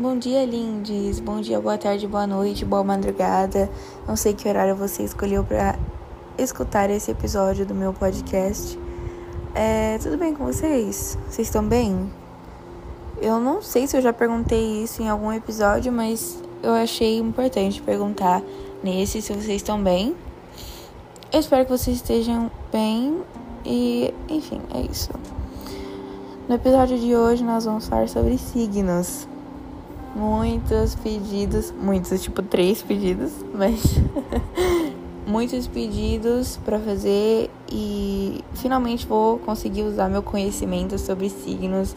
Bom dia, lindes. Bom dia, boa tarde, boa noite, boa madrugada. Não sei que horário você escolheu para escutar esse episódio do meu podcast. É, tudo bem com vocês? Vocês estão bem? Eu não sei se eu já perguntei isso em algum episódio, mas eu achei importante perguntar nesse se vocês estão bem. Eu espero que vocês estejam bem e, enfim, é isso. No episódio de hoje nós vamos falar sobre signos muitos pedidos, muitos, tipo três pedidos, mas muitos pedidos para fazer e finalmente vou conseguir usar meu conhecimento sobre signos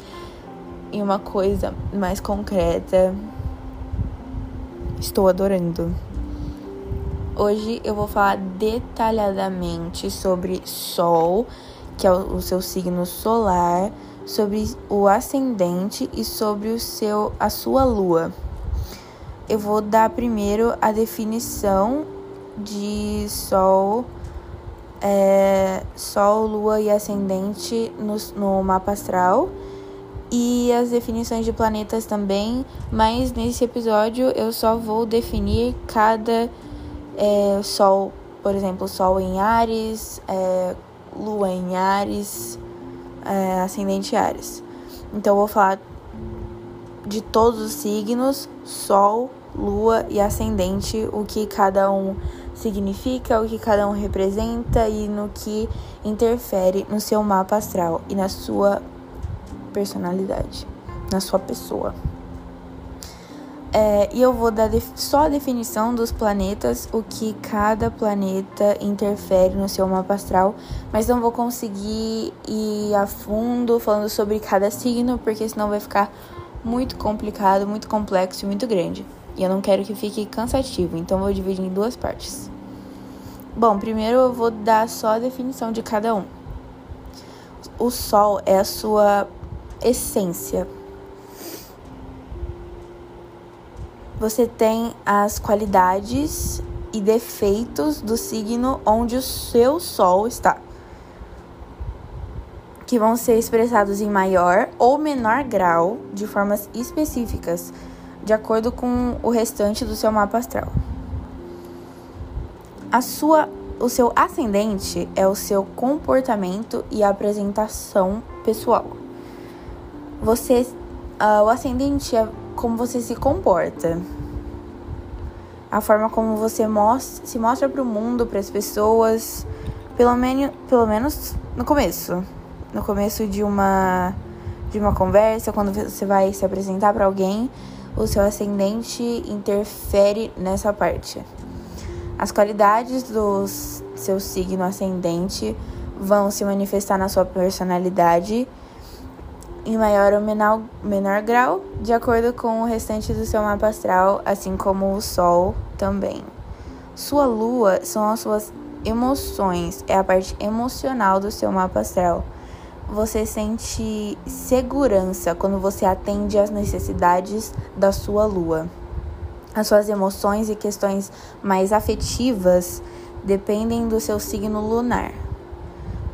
em uma coisa mais concreta. Estou adorando. Hoje eu vou falar detalhadamente sobre Sol, que é o seu signo solar sobre o ascendente e sobre o seu a sua lua. Eu vou dar primeiro a definição de sol, é, sol, lua e ascendente no, no mapa astral e as definições de planetas também, mas nesse episódio eu só vou definir cada é, sol, por exemplo, sol em Ares, é, lua em Ares é, ascendente Ares. Então eu vou falar de todos os signos, Sol, Lua e Ascendente, o que cada um significa, o que cada um representa e no que interfere no seu mapa astral e na sua personalidade, na sua pessoa. É, e eu vou dar só a definição dos planetas, o que cada planeta interfere no seu mapa astral, mas não vou conseguir ir a fundo falando sobre cada signo, porque senão vai ficar muito complicado, muito complexo e muito grande. E eu não quero que fique cansativo, então vou dividir em duas partes. Bom, primeiro eu vou dar só a definição de cada um. O Sol é a sua essência, você tem as qualidades e defeitos do signo onde o seu sol está, que vão ser expressados em maior ou menor grau de formas específicas, de acordo com o restante do seu mapa astral. A sua, o seu ascendente é o seu comportamento e apresentação pessoal. Você, uh, o ascendente é como você se comporta. A forma como você se mostra para o mundo, para as pessoas, pelo menos, pelo menos no começo. No começo de uma de uma conversa, quando você vai se apresentar para alguém, o seu ascendente interfere nessa parte. As qualidades do seu signo ascendente vão se manifestar na sua personalidade em maior ou menor, menor grau, de acordo com o restante do seu mapa astral, assim como o Sol também. Sua lua são as suas emoções, é a parte emocional do seu mapa astral. Você sente segurança quando você atende às necessidades da sua lua. As suas emoções e questões mais afetivas dependem do seu signo lunar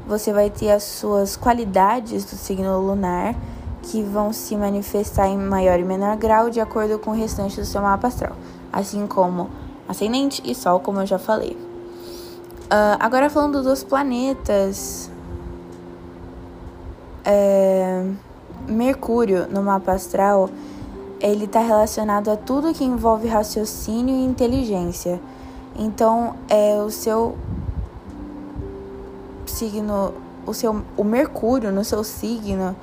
você vai ter as suas qualidades do signo lunar que vão se manifestar em maior e menor grau de acordo com o restante do seu mapa astral, assim como ascendente e sol, como eu já falei. Uh, agora falando dos planetas, é, Mercúrio no mapa astral ele está relacionado a tudo que envolve raciocínio e inteligência. Então, é o seu signo, o seu o Mercúrio no seu signo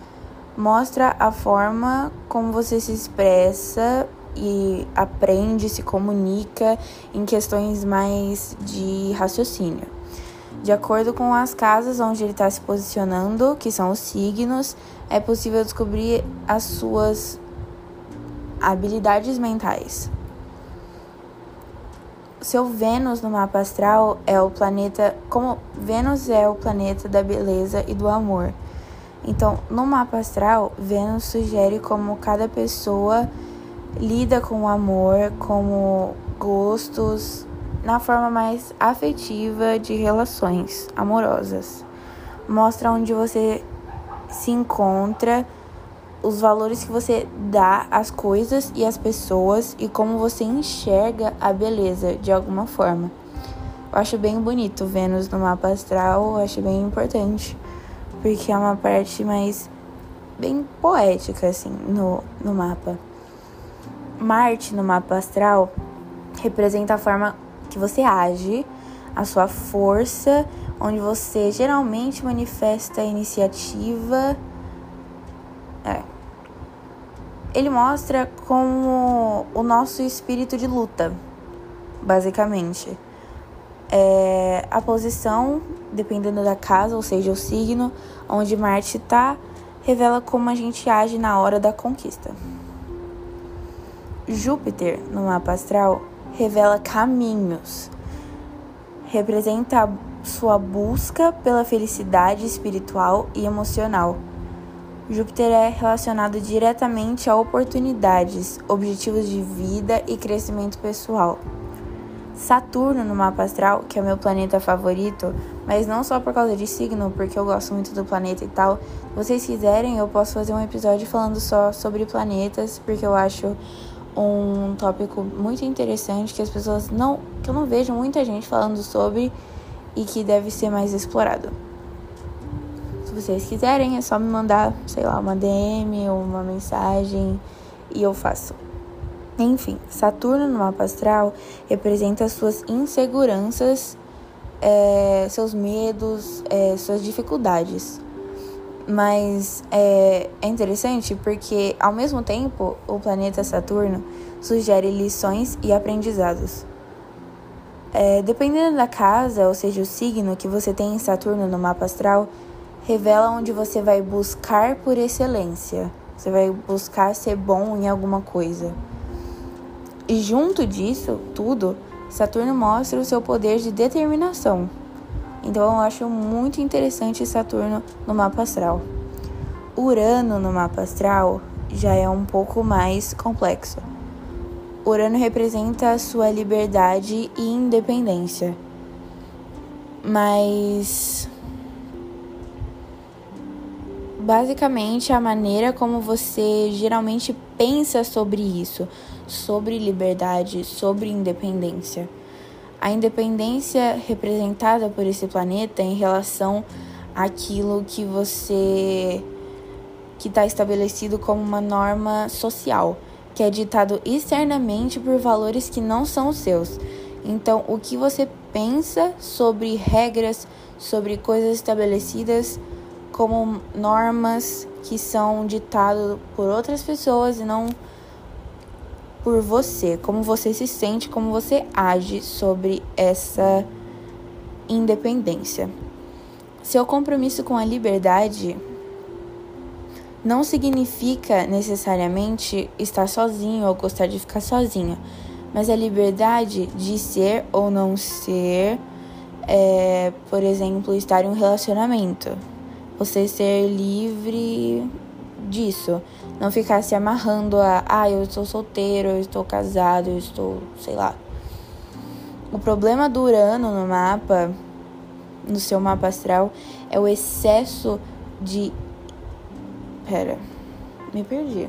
mostra a forma como você se expressa e aprende, se comunica em questões mais de raciocínio. De acordo com as casas onde ele está se posicionando, que são os signos, é possível descobrir as suas habilidades mentais seu Vênus no mapa astral é o planeta, como Vênus é o planeta da beleza e do amor. Então, no mapa astral, Vênus sugere como cada pessoa lida com o amor, como gostos, na forma mais afetiva de relações amorosas. Mostra onde você se encontra os valores que você dá às coisas e às pessoas e como você enxerga a beleza de alguma forma. Eu acho bem bonito Vênus no mapa astral, eu acho bem importante, porque é uma parte mais bem poética assim no, no mapa. Marte no mapa astral representa a forma que você age, a sua força, onde você geralmente manifesta a iniciativa. É, ele mostra como o nosso espírito de luta, basicamente. É a posição, dependendo da casa, ou seja, o signo onde Marte está, revela como a gente age na hora da conquista. Júpiter, no mapa astral, revela caminhos, representa a sua busca pela felicidade espiritual e emocional Júpiter é relacionado diretamente a oportunidades, objetivos de vida e crescimento pessoal. Saturno no mapa astral, que é o meu planeta favorito, mas não só por causa de signo, porque eu gosto muito do planeta e tal. Se vocês quiserem, eu posso fazer um episódio falando só sobre planetas, porque eu acho um tópico muito interessante que as pessoas não, que eu não vejo muita gente falando sobre e que deve ser mais explorado vocês quiserem, é só me mandar, sei lá, uma DM ou uma mensagem e eu faço. Enfim, Saturno no mapa astral representa suas inseguranças, é, seus medos, é, suas dificuldades. Mas é, é interessante porque, ao mesmo tempo, o planeta Saturno sugere lições e aprendizados. É, dependendo da casa, ou seja, o signo que você tem em Saturno no mapa astral, revela onde você vai buscar por excelência. Você vai buscar ser bom em alguma coisa. E junto disso tudo, Saturno mostra o seu poder de determinação. Então eu acho muito interessante Saturno no mapa astral. Urano no mapa astral já é um pouco mais complexo. Urano representa a sua liberdade e independência. Mas basicamente a maneira como você geralmente pensa sobre isso, sobre liberdade, sobre independência. A independência representada por esse planeta em relação àquilo que você que está estabelecido como uma norma social, que é ditado externamente por valores que não são seus. Então, o que você pensa sobre regras, sobre coisas estabelecidas, como normas que são ditadas por outras pessoas e não por você, como você se sente, como você age sobre essa independência. Seu compromisso com a liberdade não significa necessariamente estar sozinho ou gostar de ficar sozinho, mas a liberdade de ser ou não ser, é, por exemplo, estar em um relacionamento você ser livre disso. Não ficar se amarrando a, ah, eu estou solteiro, eu estou casado, eu estou, sei lá. O problema do Urano no mapa, no seu mapa astral, é o excesso de. Pera, me perdi.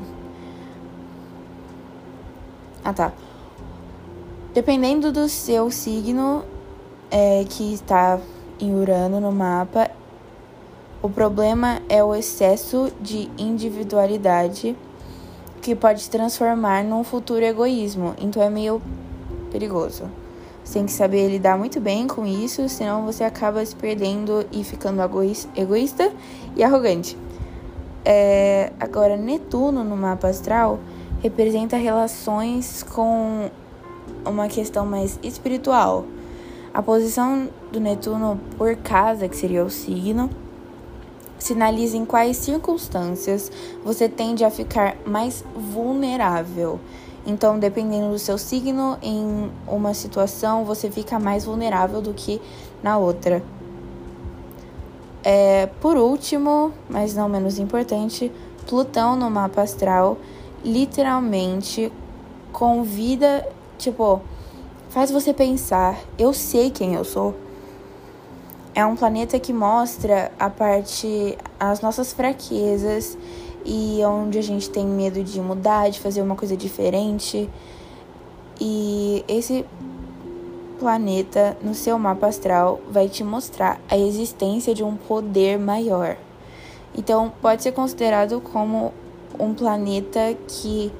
Ah, tá. Dependendo do seu signo é, que está em Urano no mapa, o problema é o excesso de individualidade que pode se transformar num futuro egoísmo, então é meio perigoso. Você tem que saber lidar muito bem com isso, senão você acaba se perdendo e ficando egoísta e arrogante. É, agora, Netuno no mapa astral representa relações com uma questão mais espiritual. A posição do Netuno por casa, que seria o signo, sinaliza em quais circunstâncias você tende a ficar mais vulnerável. Então, dependendo do seu signo, em uma situação você fica mais vulnerável do que na outra. É, por último, mas não menos importante, Plutão no mapa astral literalmente convida, tipo, faz você pensar: eu sei quem eu sou é um planeta que mostra a parte as nossas fraquezas e onde a gente tem medo de mudar, de fazer uma coisa diferente. E esse planeta no seu mapa astral vai te mostrar a existência de um poder maior. Então, pode ser considerado como um planeta que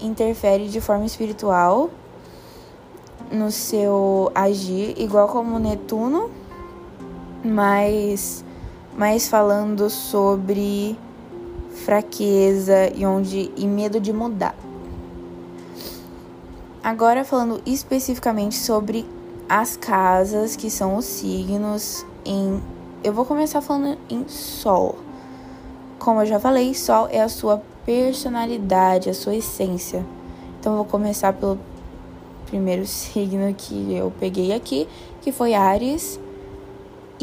interfere de forma espiritual no seu agir, igual como Netuno, mas mais falando sobre fraqueza e onde e medo de mudar. Agora falando especificamente sobre as casas, que são os signos em eu vou começar falando em sol. Como eu já falei, sol é a sua personalidade, a sua essência. Então eu vou começar pelo primeiro signo que eu peguei aqui, que foi Ares.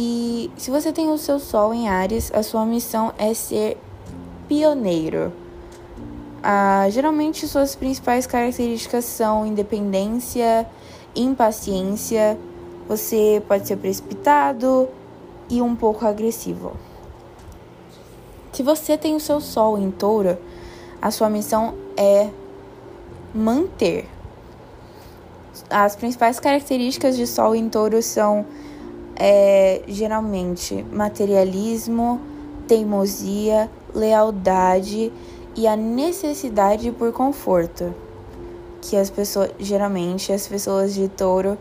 E se você tem o seu sol em Ares, a sua missão é ser pioneiro. Ah, geralmente suas principais características são independência, impaciência, você pode ser precipitado e um pouco agressivo. Se você tem o seu sol em touro, a sua missão é manter. As principais características de sol em touro são é, geralmente materialismo, teimosia, lealdade e a necessidade por conforto. Que as pessoas, geralmente, as pessoas de touro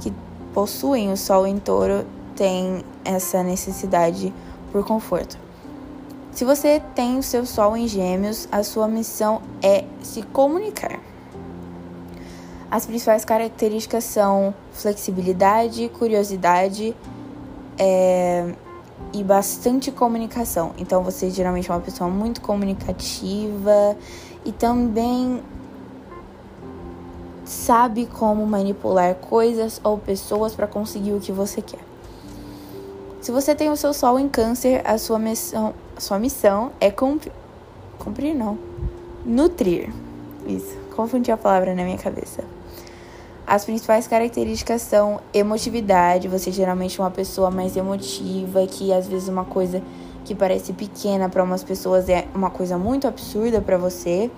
que possuem o sol em touro têm essa necessidade por conforto. Se você tem o seu sol em gêmeos, a sua missão é se comunicar. As principais características são flexibilidade, curiosidade é, e bastante comunicação. Então você geralmente é uma pessoa muito comunicativa e também sabe como manipular coisas ou pessoas para conseguir o que você quer. Se você tem o seu sol em câncer, a sua missão, a sua missão é cumprir, cumprir não, nutrir. Isso, confundi a palavra na minha cabeça. As principais características são emotividade, você geralmente é uma pessoa mais emotiva, que às vezes uma coisa que parece pequena para umas pessoas é uma coisa muito absurda para você.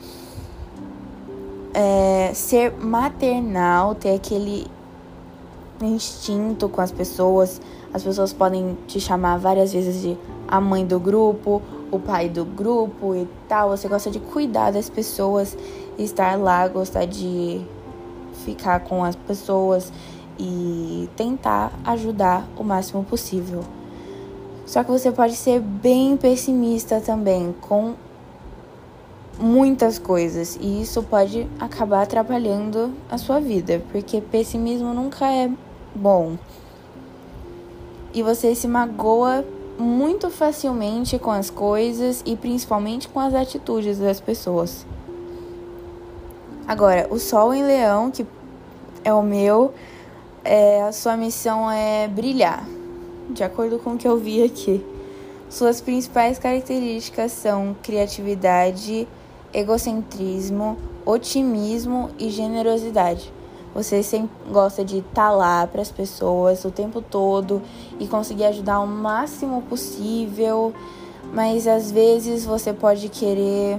É, ser maternal, ter aquele instinto com as pessoas. As pessoas podem te chamar várias vezes de a mãe do grupo, o pai do grupo e tal. Você gosta de cuidar das pessoas, estar lá, gostar de ficar com as pessoas e tentar ajudar o máximo possível. Só que você pode ser bem pessimista também com muitas coisas e isso pode acabar atrapalhando a sua vida, porque pessimismo nunca é bom. E você se magoa muito facilmente com as coisas e principalmente com as atitudes das pessoas. Agora, o Sol em Leão, que é o meu, é, a sua missão é brilhar, de acordo com o que eu vi aqui. Suas principais características são criatividade, egocentrismo, otimismo e generosidade. Você sempre gosta de estar tá lá para as pessoas o tempo todo e conseguir ajudar o máximo possível, mas às vezes você pode querer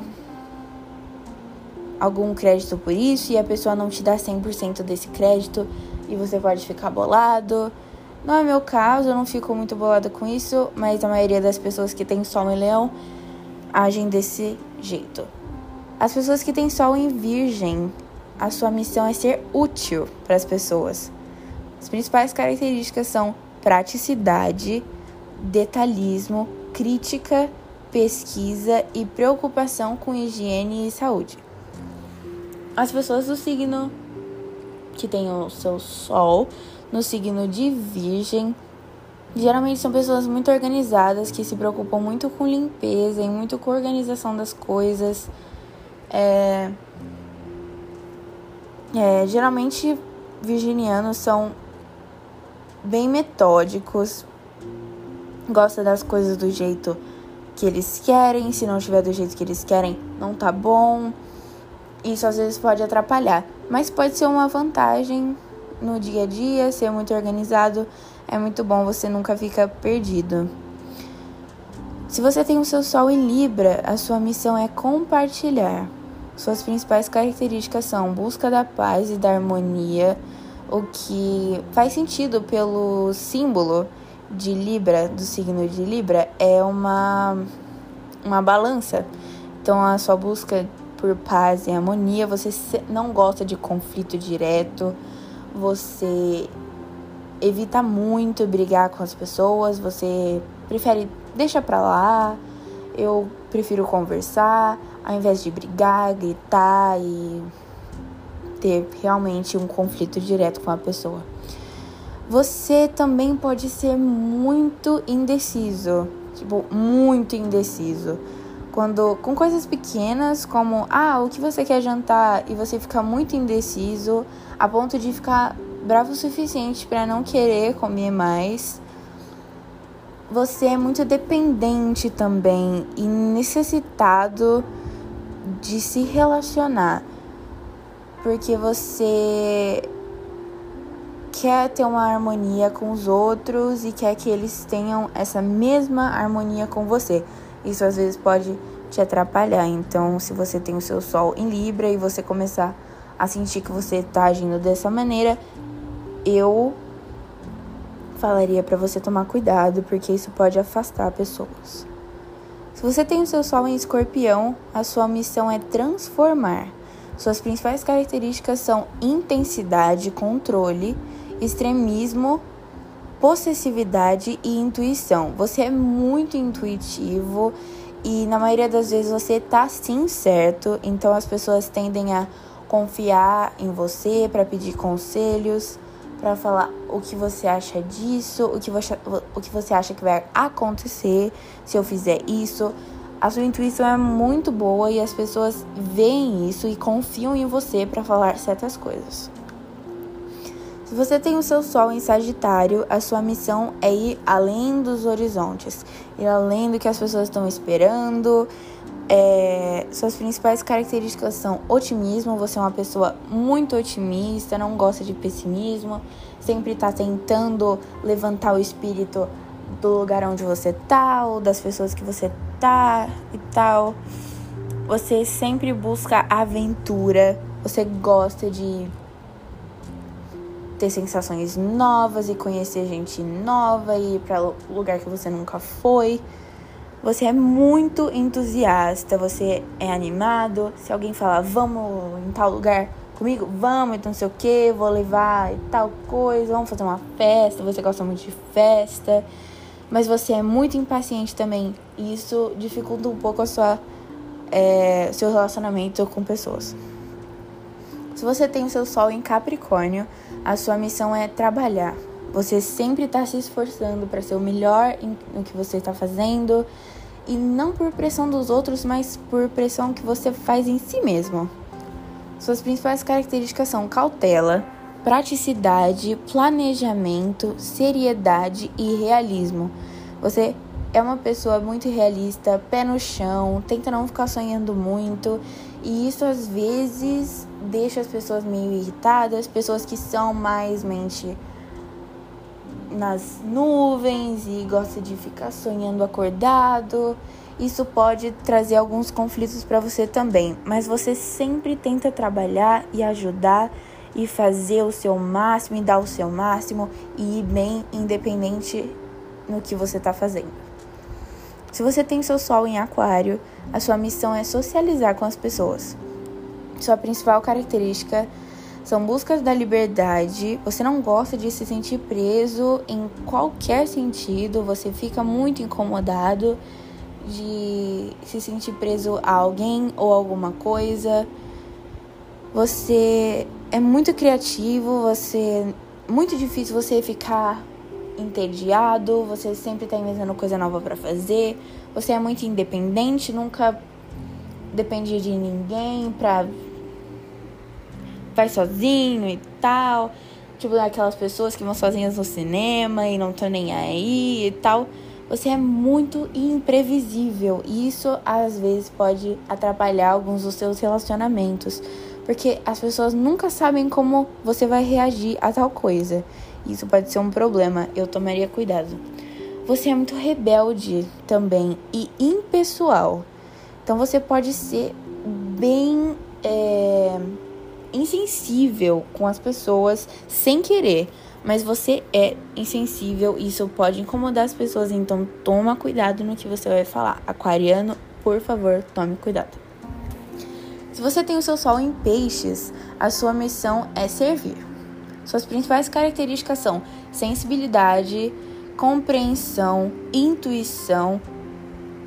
algum crédito por isso e a pessoa não te dá 100% desse crédito e você pode ficar bolado. Não é meu caso, eu não fico muito bolada com isso, mas a maioria das pessoas que tem sol em leão agem desse jeito. As pessoas que têm sol em virgem, a sua missão é ser útil para as pessoas. As principais características são praticidade, detalhismo, crítica, pesquisa e preocupação com higiene e saúde. As pessoas do signo que tem o seu sol no signo de Virgem geralmente são pessoas muito organizadas que se preocupam muito com limpeza e muito com organização das coisas. É, é, geralmente virginianos são bem metódicos, gosta das coisas do jeito que eles querem, se não tiver do jeito que eles querem, não tá bom. Isso às vezes pode atrapalhar, mas pode ser uma vantagem no dia a dia, ser muito organizado é muito bom, você nunca fica perdido. Se você tem o seu Sol em Libra, a sua missão é compartilhar. Suas principais características são busca da paz e da harmonia, o que faz sentido pelo símbolo de Libra, do signo de Libra, é uma, uma balança. Então, a sua busca por paz e harmonia, você não gosta de conflito direto, você evita muito brigar com as pessoas, você prefere deixa pra lá. Eu prefiro conversar ao invés de brigar, gritar e ter realmente um conflito direto com a pessoa. Você também pode ser muito indeciso, tipo, muito indeciso. Quando com coisas pequenas, como ah, o que você quer jantar e você fica muito indeciso, a ponto de ficar bravo o suficiente para não querer comer mais. Você é muito dependente também e necessitado de se relacionar porque você quer ter uma harmonia com os outros e quer que eles tenham essa mesma harmonia com você. Isso às vezes pode te atrapalhar. Então, se você tem o seu sol em Libra e você começar a sentir que você está agindo dessa maneira, eu falaria para você tomar cuidado, porque isso pode afastar pessoas. Se você tem o seu sol em Escorpião, a sua missão é transformar. Suas principais características são intensidade, controle, extremismo, possessividade e intuição. Você é muito intuitivo e na maioria das vezes você tá sim certo, então as pessoas tendem a confiar em você para pedir conselhos, para falar o que você acha disso, o que você, o que você acha que vai acontecer se eu fizer isso. A sua intuição é muito boa e as pessoas veem isso e confiam em você para falar certas coisas. Se você tem o seu Sol em Sagitário, a sua missão é ir além dos horizontes, ir além do que as pessoas estão esperando. É, suas principais características são otimismo, você é uma pessoa muito otimista, não gosta de pessimismo, sempre está tentando levantar o espírito do lugar onde você tá ou das pessoas que você tá e tal. Você sempre busca aventura, você gosta de ter sensações novas e conhecer gente nova e ir para lugar que você nunca foi. Você é muito entusiasta, você é animado. Se alguém falar, vamos em tal lugar comigo, vamos, então não sei o que, vou levar tal coisa, vamos fazer uma festa. Você gosta muito de festa mas você é muito impaciente também. E isso dificulta um pouco sua, é, seu relacionamento com pessoas. Se você tem o seu sol em Capricórnio, a sua missão é trabalhar. Você sempre está se esforçando para ser o melhor no que você está fazendo e não por pressão dos outros, mas por pressão que você faz em si mesmo. Suas principais características são cautela, praticidade, planejamento, seriedade e realismo. Você é uma pessoa muito realista, pé no chão, tenta não ficar sonhando muito, e isso às vezes deixa as pessoas meio irritadas, pessoas que são mais mente nas nuvens e gosta de ficar sonhando acordado. Isso pode trazer alguns conflitos para você também, mas você sempre tenta trabalhar e ajudar e fazer o seu máximo e dar o seu máximo e ir bem independente no que você está fazendo. Se você tem seu sol em aquário, a sua missão é socializar com as pessoas. Sua principal característica são buscas da liberdade. Você não gosta de se sentir preso em qualquer sentido, você fica muito incomodado de se sentir preso a alguém ou alguma coisa. Você é muito criativo, você muito difícil você ficar entediado, você sempre está inventando coisa nova para fazer, você é muito independente, nunca depende de ninguém pra vai sozinho e tal. Tipo, aquelas pessoas que vão sozinhas no cinema e não estão nem aí e tal. Você é muito imprevisível e isso às vezes pode atrapalhar alguns dos seus relacionamentos porque as pessoas nunca sabem como você vai reagir a tal coisa. Isso pode ser um problema, eu tomaria cuidado. você é muito rebelde também e impessoal. Então você pode ser bem é, insensível com as pessoas sem querer. Mas você é insensível e isso pode incomodar as pessoas. Então toma cuidado no que você vai falar. Aquariano, por favor, tome cuidado. Se você tem o seu sol em peixes, a sua missão é servir. Suas principais características são sensibilidade, compreensão, intuição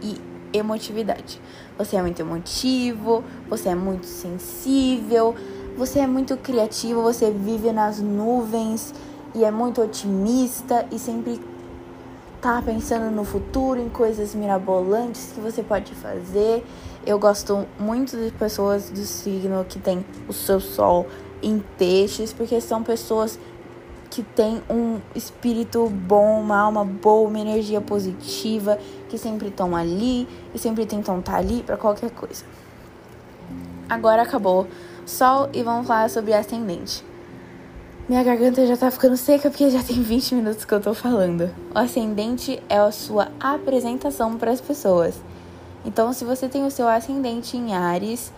e emotividade. Você é muito emotivo, você é muito sensível, você é muito criativo, você vive nas nuvens e é muito otimista e sempre tá pensando no futuro, em coisas mirabolantes que você pode fazer. Eu gosto muito de pessoas do signo que tem o seu sol em peixes, porque são pessoas que têm um espírito bom, uma alma boa, uma energia positiva, que sempre estão ali e sempre tentam estar tá ali para qualquer coisa. Agora acabou Sol e vamos falar sobre ascendente. Minha garganta já tá ficando seca porque já tem 20 minutos que eu tô falando. O ascendente é a sua apresentação para as pessoas. Então, se você tem o seu ascendente em Ares,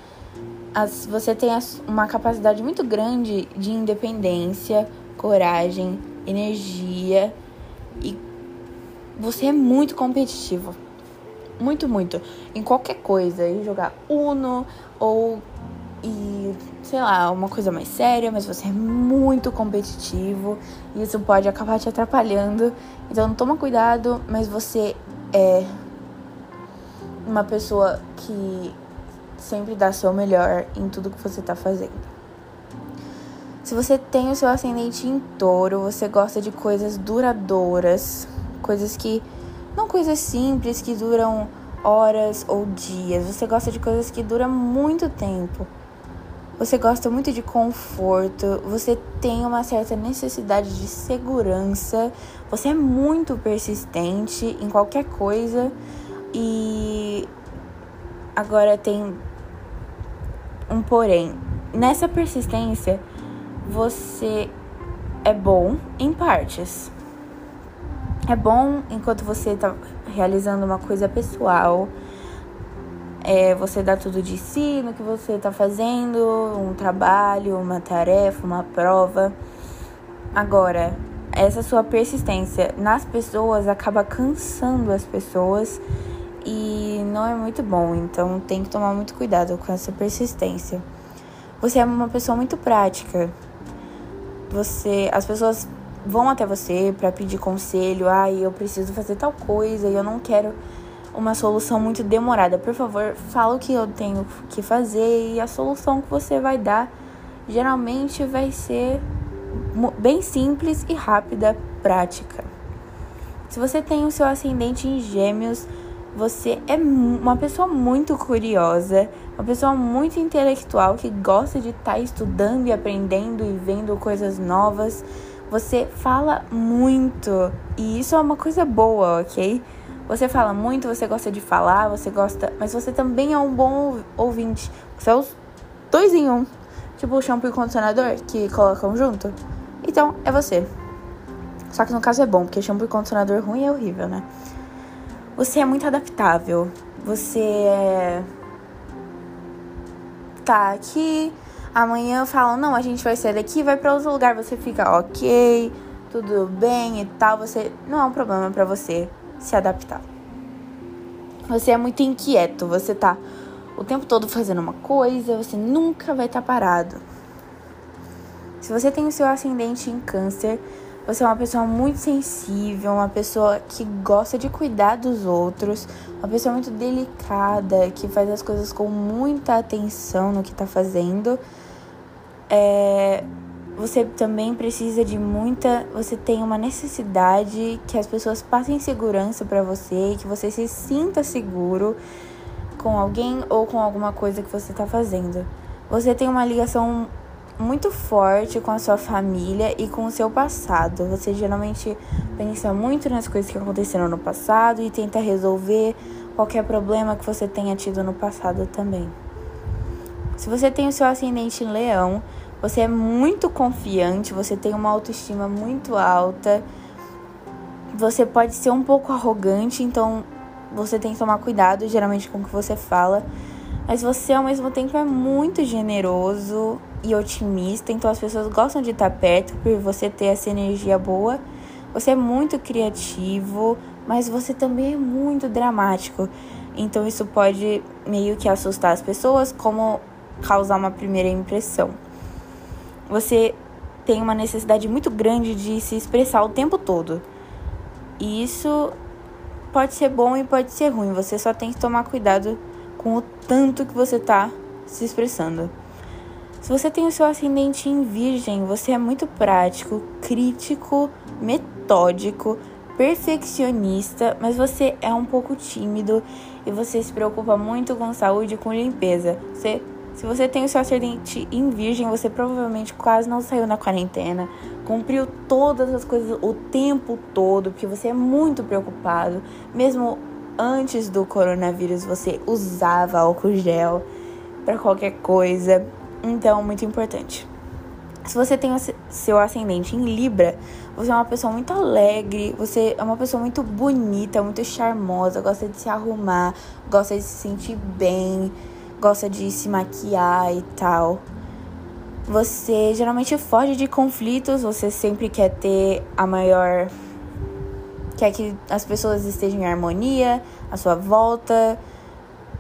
as, você tem as, uma capacidade muito grande de independência, coragem, energia e você é muito competitivo. Muito, muito. Em qualquer coisa. Em jogar Uno ou e, sei lá, uma coisa mais séria, mas você é muito competitivo e isso pode acabar te atrapalhando. Então toma cuidado, mas você é uma pessoa que sempre dá seu melhor em tudo que você tá fazendo. Se você tem o seu ascendente em touro, você gosta de coisas duradouras, coisas que. não coisas simples que duram horas ou dias. Você gosta de coisas que duram muito tempo. Você gosta muito de conforto, você tem uma certa necessidade de segurança, você é muito persistente em qualquer coisa e agora tem um porém. Nessa persistência, você é bom em partes. É bom enquanto você está realizando uma coisa pessoal, é, você dá tudo de si no que você está fazendo, um trabalho, uma tarefa, uma prova. Agora, essa sua persistência nas pessoas acaba cansando as pessoas e não é muito bom, então tem que tomar muito cuidado com essa persistência. Você é uma pessoa muito prática. Você, as pessoas vão até você para pedir conselho, ai, ah, eu preciso fazer tal coisa e eu não quero uma solução muito demorada. Por favor, fala o que eu tenho que fazer e a solução que você vai dar geralmente vai ser bem simples e rápida, prática. Se você tem o seu ascendente em Gêmeos, você é uma pessoa muito curiosa, uma pessoa muito intelectual que gosta de estar tá estudando e aprendendo e vendo coisas novas. Você fala muito e isso é uma coisa boa, ok? Você fala muito, você gosta de falar, você gosta. Mas você também é um bom ouvinte. Você é os dois em um. Tipo o shampoo e o condicionador que colocam junto. Então, é você. Só que no caso é bom, porque shampoo e condicionador ruim é horrível, né? Você é muito adaptável. Você é. Tá aqui. Amanhã falam, não, a gente vai sair daqui, vai para outro lugar. Você fica ok, tudo bem e tal. Você. Não é um problema para você se adaptar. Você é muito inquieto, você tá o tempo todo fazendo uma coisa, você nunca vai estar tá parado. Se você tem o seu ascendente em câncer, você é uma pessoa muito sensível, uma pessoa que gosta de cuidar dos outros, uma pessoa muito delicada, que faz as coisas com muita atenção no que está fazendo. É, você também precisa de muita. Você tem uma necessidade que as pessoas passem segurança para você, que você se sinta seguro com alguém ou com alguma coisa que você está fazendo. Você tem uma ligação muito forte com a sua família e com o seu passado. Você geralmente pensa muito nas coisas que aconteceram no passado e tenta resolver qualquer problema que você tenha tido no passado também. Se você tem o seu ascendente em leão, você é muito confiante, você tem uma autoestima muito alta. você pode ser um pouco arrogante, então você tem que tomar cuidado geralmente com o que você fala. Mas você ao mesmo tempo é muito generoso e otimista, então as pessoas gostam de estar perto por você ter essa energia boa. Você é muito criativo, mas você também é muito dramático. Então isso pode meio que assustar as pessoas, como causar uma primeira impressão. Você tem uma necessidade muito grande de se expressar o tempo todo. E isso pode ser bom e pode ser ruim. Você só tem que tomar cuidado com o tanto que você está se expressando. Se você tem o seu ascendente em Virgem, você é muito prático, crítico, metódico, perfeccionista, mas você é um pouco tímido e você se preocupa muito com saúde e com limpeza. Você se você tem o seu ascendente em virgem, você provavelmente quase não saiu na quarentena, cumpriu todas as coisas o tempo todo, porque você é muito preocupado. Mesmo antes do coronavírus, você usava álcool gel para qualquer coisa. Então, muito importante. Se você tem o seu ascendente em Libra, você é uma pessoa muito alegre, você é uma pessoa muito bonita, muito charmosa, gosta de se arrumar, gosta de se sentir bem gosta de se maquiar e tal. Você geralmente foge de conflitos, você sempre quer ter a maior. quer que as pessoas estejam em harmonia à sua volta.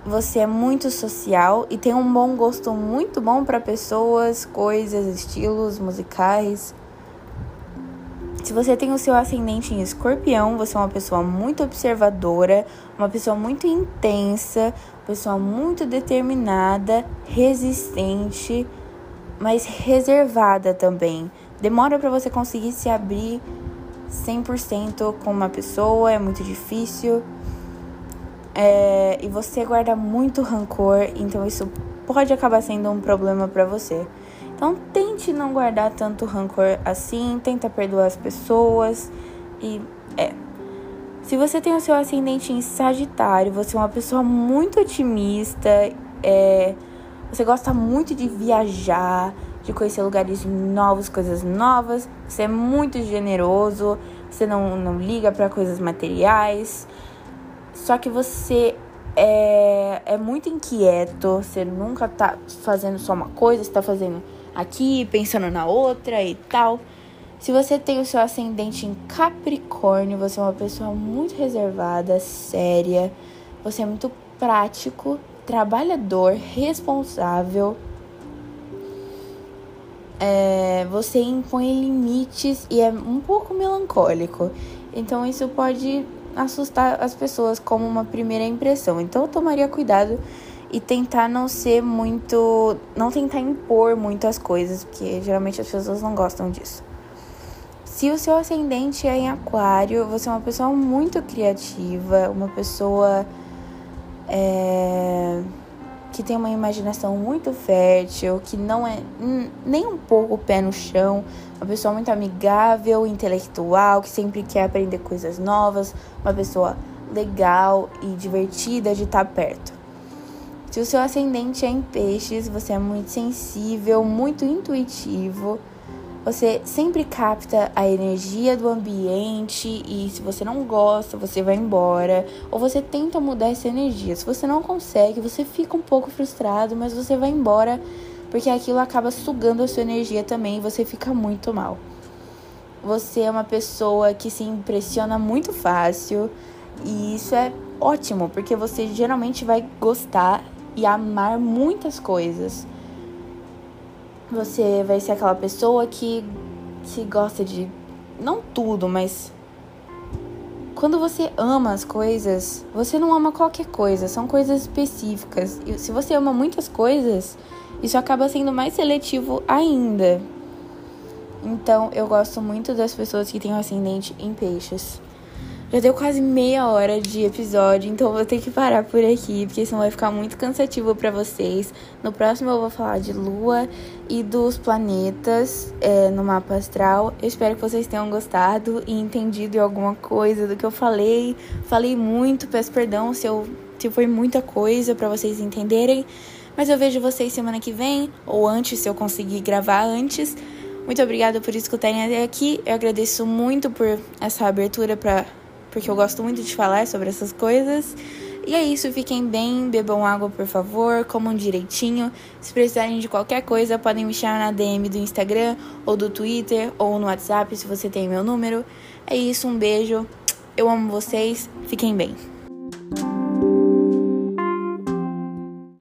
Você é muito social e tem um bom gosto muito bom para pessoas, coisas, estilos musicais. Se você tem o seu ascendente em escorpião, você é uma pessoa muito observadora, uma pessoa muito intensa, pessoa muito determinada, resistente, mas reservada também. Demora para você conseguir se abrir 100% com uma pessoa, é muito difícil. É, e você guarda muito rancor, então isso pode acabar sendo um problema para você. Então tente não guardar tanto rancor assim, tenta perdoar as pessoas e é. Se você tem o seu ascendente em Sagitário, você é uma pessoa muito otimista, é, você gosta muito de viajar, de conhecer lugares novos, coisas novas, você é muito generoso, você não, não liga para coisas materiais, só que você é, é muito inquieto, você nunca tá fazendo só uma coisa, você tá fazendo aqui, pensando na outra e tal. Se você tem o seu ascendente em Capricórnio, você é uma pessoa muito reservada, séria, você é muito prático, trabalhador, responsável. É, você impõe limites e é um pouco melancólico. Então isso pode assustar as pessoas como uma primeira impressão. Então eu tomaria cuidado e tentar não ser muito. não tentar impor muitas coisas, porque geralmente as pessoas não gostam disso. Se o seu ascendente é em Aquário, você é uma pessoa muito criativa, uma pessoa é, que tem uma imaginação muito fértil, que não é nem um pouco pé no chão, uma pessoa muito amigável, intelectual, que sempre quer aprender coisas novas, uma pessoa legal e divertida de estar perto. Se o seu ascendente é em peixes, você é muito sensível, muito intuitivo. Você sempre capta a energia do ambiente e se você não gosta, você vai embora. Ou você tenta mudar essa energia. Se você não consegue, você fica um pouco frustrado, mas você vai embora porque aquilo acaba sugando a sua energia também e você fica muito mal. Você é uma pessoa que se impressiona muito fácil e isso é ótimo, porque você geralmente vai gostar e amar muitas coisas. Você vai ser aquela pessoa que, que gosta de. Não tudo, mas. Quando você ama as coisas, você não ama qualquer coisa, são coisas específicas. E se você ama muitas coisas, isso acaba sendo mais seletivo ainda. Então, eu gosto muito das pessoas que têm um ascendente em peixes. Já deu quase meia hora de episódio, então vou ter que parar por aqui, porque senão vai ficar muito cansativo para vocês. No próximo eu vou falar de lua e dos planetas é, no mapa astral. Eu espero que vocês tenham gostado e entendido alguma coisa do que eu falei. Falei muito, peço perdão se, eu, se foi muita coisa para vocês entenderem. Mas eu vejo vocês semana que vem, ou antes, se eu conseguir gravar antes. Muito obrigada por escutarem até aqui. Eu agradeço muito por essa abertura para porque eu gosto muito de falar sobre essas coisas. E é isso, fiquem bem, bebam água por favor, comam direitinho. Se precisarem de qualquer coisa, podem me chamar na DM do Instagram ou do Twitter ou no WhatsApp se você tem meu número. É isso, um beijo. Eu amo vocês. Fiquem bem.